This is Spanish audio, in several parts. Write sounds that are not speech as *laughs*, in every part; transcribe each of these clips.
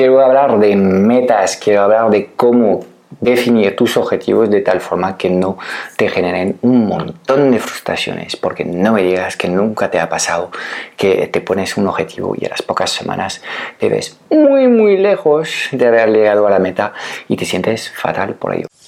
quiero hablar de metas, quiero hablar de cómo definir tus objetivos de tal forma que no te generen un montón de frustraciones, porque no me digas que nunca te ha pasado que te pones un objetivo y a las pocas semanas te ves muy muy lejos de haber llegado a la meta y te sientes fatal por ello.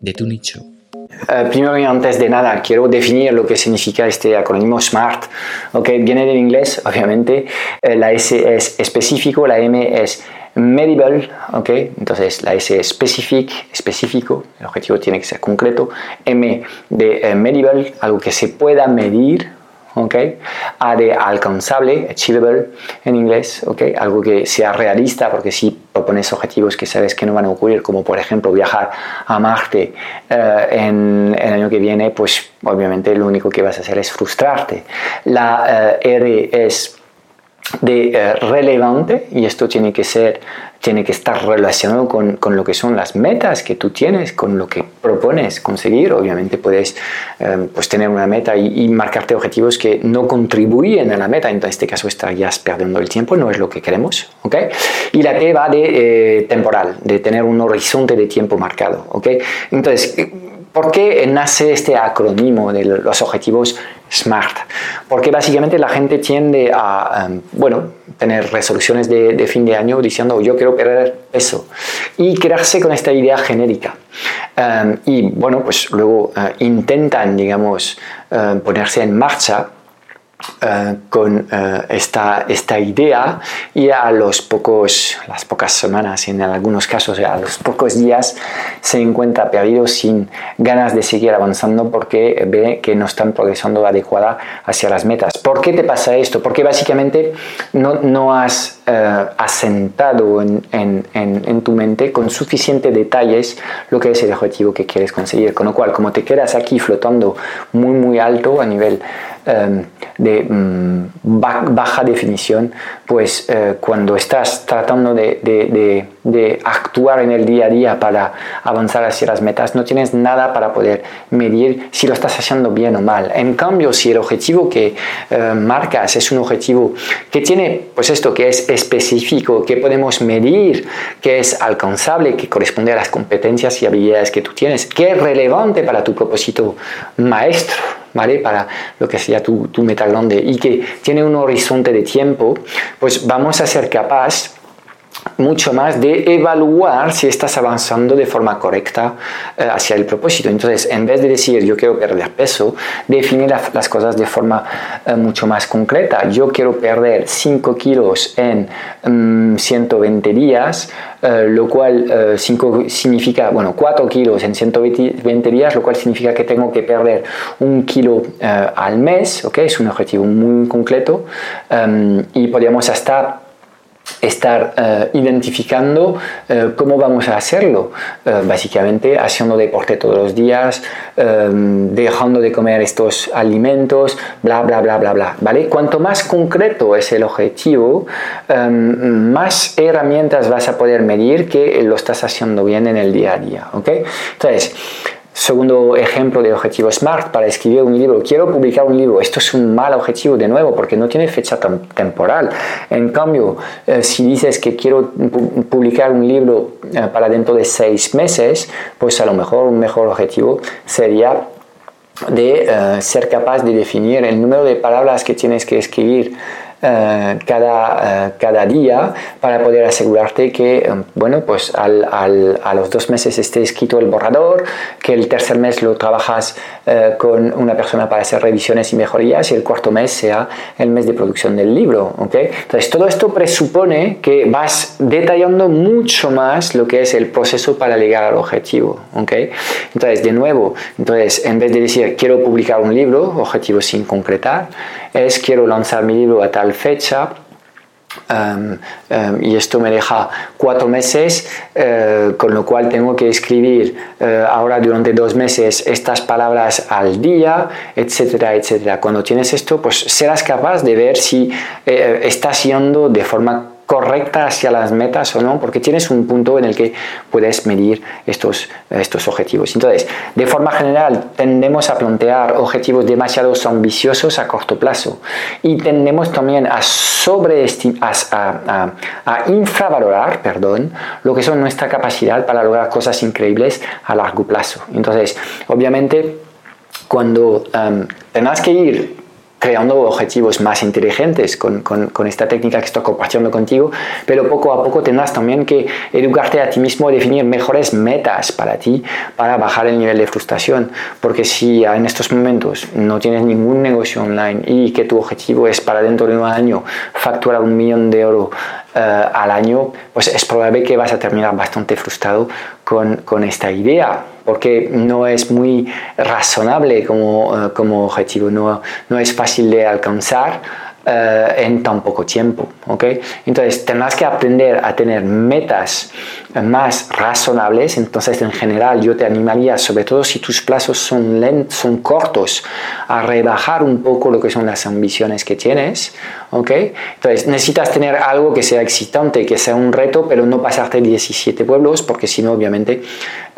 de tu nicho. Eh, primero y antes de nada, quiero definir lo que significa este acrónimo SMART. Okay, viene del inglés, obviamente. Eh, la S es específico, la M es medible, ¿ok? Entonces la S es specific, específico, el objetivo tiene que ser concreto. M de eh, medible, algo que se pueda medir, ¿ok? A de alcanzable, achievable en inglés, ¿ok? Algo que sea realista, porque si propones objetivos que sabes que no van a ocurrir, como por ejemplo viajar a Marte eh, en el año que viene, pues obviamente lo único que vas a hacer es frustrarte. La eh, R es de eh, relevante y esto tiene que ser tiene que estar relacionado con, con, lo que son las metas que tú tienes, con lo que propones conseguir. Obviamente puedes eh, pues tener una meta y, marcarte objetivos que no contribuyen a la meta. En este caso estarías perdiendo el tiempo, no es lo que queremos. ¿okay? Y la T va de eh, temporal, de tener un horizonte de tiempo marcado. ¿okay? Entonces, ¿por qué nace este acrónimo de los objetivos SMART, porque básicamente la gente tiende a, em, bueno, tener resoluciones de, fin de año diciendo yo quiero perder peso y quedarse con esta idea genérica. Em, y bueno, pues luego eh, intentan, digamos, eh, ponerse en marcha eh, con eh, esta, esta idea y a los pocos, las pocas semanas en algunos casos a los pocos días se encuentra perdido sin ganas de seguir avanzando porque ve que no están progresando adecuada hacia las metas. ¿Por qué te pasa esto? Porque básicamente no, no has eh, asentado en, en, en, tu mente con suficiente detalles lo que es el objetivo que quieres conseguir. Con lo cual, como te quedas aquí flotando muy muy alto a nivel Em, de mm, baja definición, pues eh, cuando estás tratando de, actuar en el día a día para avanzar hacia las metas, no tienes nada para poder medir si lo estás haciendo bien o mal. En cambio, si el objetivo que eh, marcas es un objetivo que tiene, pues esto, que es específico, que podemos medir, que es alcanzable, que corresponde a las competencias y habilidades que tú tienes, que es relevante para tu propósito maestro, ¿vale? Para lo que sea tu, tu meta grande y que tiene un horizonte de tiempo, pues vamos a ser capaz mucho más de evaluar si estás avanzando de forma correcta eh, hacia el propósito. Entonces, en vez de decir yo quiero perder peso, definir las cosas de forma eh, mucho más concreta. Yo quiero perder 5 kilos en 120 mm, días, eh, lo cual 5 significa, bueno, 4 kilos en 120 días, lo cual significa que tengo que perder un kilo al mes, ¿ok? Es un objetivo muy concreto y podríamos hasta estar eh, identificando eh, cómo vamos a hacerlo. Eh, básicamente haciendo deporte todos los días, dejando de comer estos alimentos, bla, bla, bla, bla, bla. ¿vale? Cuanto más concreto es el objetivo, más herramientas vas a poder medir que lo estás haciendo bien en el día a día. ¿ok? Entonces, Segundo ejemplo de objetivo SMART para escribir un libro. Quiero publicar un libro. Esto es un mal objetivo de nuevo porque no tiene fecha temporal. En cambio, eh, si dices que quiero publicar un libro eh, para dentro de seis meses, pues a lo mejor un mejor objetivo sería de eh, ser capaz de definir el número de palabras que tienes que escribir eh, cada, eh, cada día para poder asegurarte que, eh, bueno, pues al, al, a los dos meses esté escrito el borrador, que el tercer mes lo trabajas eh, con una persona para hacer revisiones y mejorías y el cuarto mes sea el mes de producción del libro. ¿okay? Entonces, todo esto presupone que vas detallando mucho más lo que es el proceso para llegar al objetivo. ¿okay? Entonces, de nuevo, entonces, en vez de decir quiero publicar un libro, objetivo sin concretar, es quiero lanzar mi libro a tal fecha, Y esto me deja cuatro meses, uh, con lo cual tengo que escribir uh, ahora durante dos meses estas palabras al día, etcétera, etcétera. Cuando tienes esto, pues serás capaz de ver si eh, estás yendo de forma correcta hacia las metas o no, porque tienes un punto en el que puedes medir estos, estos objetivos. Entonces, de forma general, tendemos a plantear objetivos demasiado ambiciosos a corto plazo y tendemos también a sobreestimar, a, a, infravalorar, perdón, lo que son nuestra capacidad para lograr cosas increíbles a largo plazo. Entonces, obviamente, cuando um, tengas que ir creando objetivos más inteligentes con, con, esta técnica que estoy compartiendo contigo, pero poco a poco tendrás también que educarte a ti mismo definir mejores metas para ti, para bajar el nivel de frustración, porque si en estos momentos no tienes ningún negocio online y que tu objetivo es para dentro de un año facturar un millón de euros al año, pues es probable que vas a terminar bastante frustrado con, con esta idea porque no es muy razonable como, eh, como objetivo, no, no, es fácil de alcanzar eh, en tan poco tiempo. ¿okay? Entonces tendrás que aprender a tener metas más razonables, entonces en general yo te animaría, sobre todo si tus plazos son, lentos, son cortos, a rebajar un poco lo que son las ambiciones que tienes. ¿okay? Entonces necesitas tener algo que sea excitante, que sea un reto, pero no pasarte 17 pueblos, porque si no, obviamente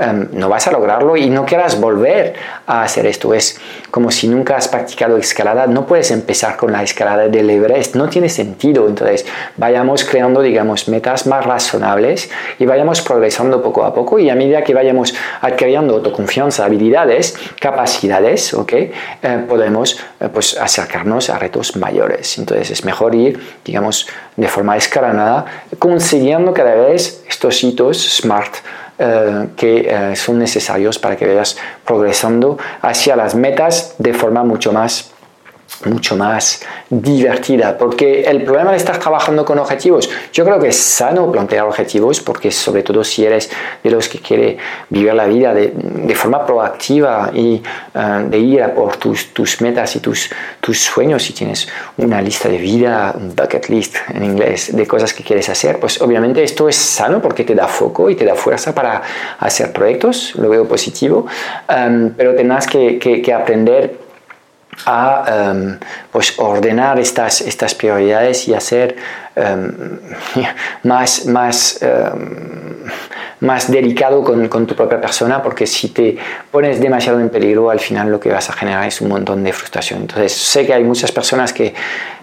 Em, no vas a lograrlo y no quieras volver a hacer esto. Es como si nunca has practicado escalada, no puedes empezar con la escalada del Everest, no tiene sentido. Entonces, vayamos creando, digamos, metas más razonables y vayamos progresando poco a poco y a medida que vayamos adquiriendo autoconfianza, habilidades, capacidades, ¿ok? Eh, podemos eh, pues, acercarnos a retos mayores. Entonces, es mejor ir, digamos, de forma escalonada, consiguiendo cada vez estos hitos SMART eh, que eh, son necesarios para que vayas progresando hacia las metas de forma mucho más mucho más divertida, porque el problema de estar trabajando con objetivos, yo creo que es sano plantear objetivos, porque sobre todo si eres de los que quiere vivir la vida de, de forma proactiva y uh, de ir a por tus, tus, metas y tus, tus sueños, si tienes una lista de vida, un bucket list en inglés, de cosas que quieres hacer, pues obviamente esto es sano porque te da foco y te da fuerza para hacer proyectos, lo veo positivo, um, pero tendrás que, que, que aprender a um, pues ordenar estas, estas prioridades y hacer um, *laughs* más, más, um, más delicado con, con, tu propia persona porque si te pones demasiado en peligro al final lo que vas a generar es un montón de frustración. Entonces sé que hay muchas personas que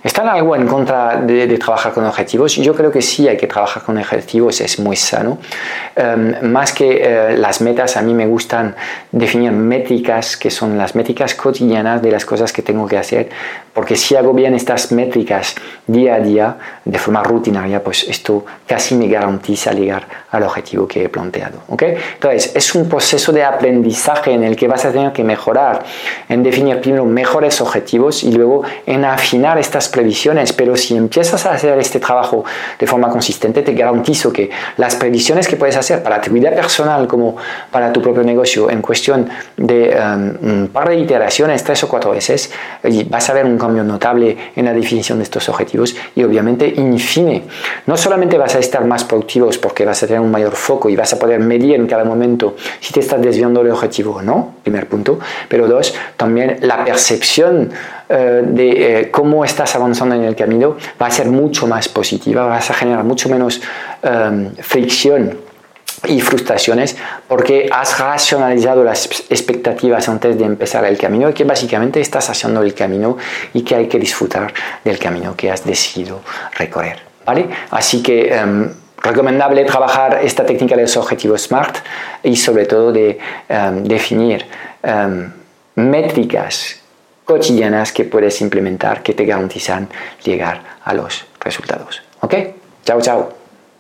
están algo en contra de, trabajar con objetivos. Yo creo que sí hay que trabajar con objetivos, es muy sano. más que eh, las metas, a mí me gustan definir métricas que son las métricas cotidianas de las cosas que tengo que hacer, porque si hago bien estas métricas día a día, de forma rutinaria, pues esto casi me garantiza llegar al objetivo que he planteado. ¿okay? Entonces, es un proceso de aprendizaje en el que vas a tener que mejorar, en definir primero mejores objetivos y luego en afinar estas previsiones, pero si empiezas a hacer este trabajo de forma consistente, te garantizo que las previsiones que puedes hacer para tu vida personal como para tu propio negocio en cuestión de um, un par de iteraciones, tres o cuatro veces, vas a ver un cambio notable en la definición de estos objetivos y obviamente, in fine, no solamente vas a estar más productivos porque vas a tener un mayor foco y vas a poder medir en cada momento si te estás desviando del objetivo o no, primer punto, pero dos, también la percepción eh, de eh, cómo estás avanzando en el camino va a ser mucho más positiva, vas a generar mucho menos eh, fricción y frustraciones porque has racionalizado las expectativas antes de empezar el camino y que básicamente estás haciendo el camino y que hay que disfrutar del camino que has decidido recorrer. ¿vale? Así que um, recomendable trabajar esta técnica de los objetivos SMART y sobre todo de um, definir um, métricas cotidianas que puedes implementar que te garantizan llegar a los resultados. ¿Ok? Chao, chao.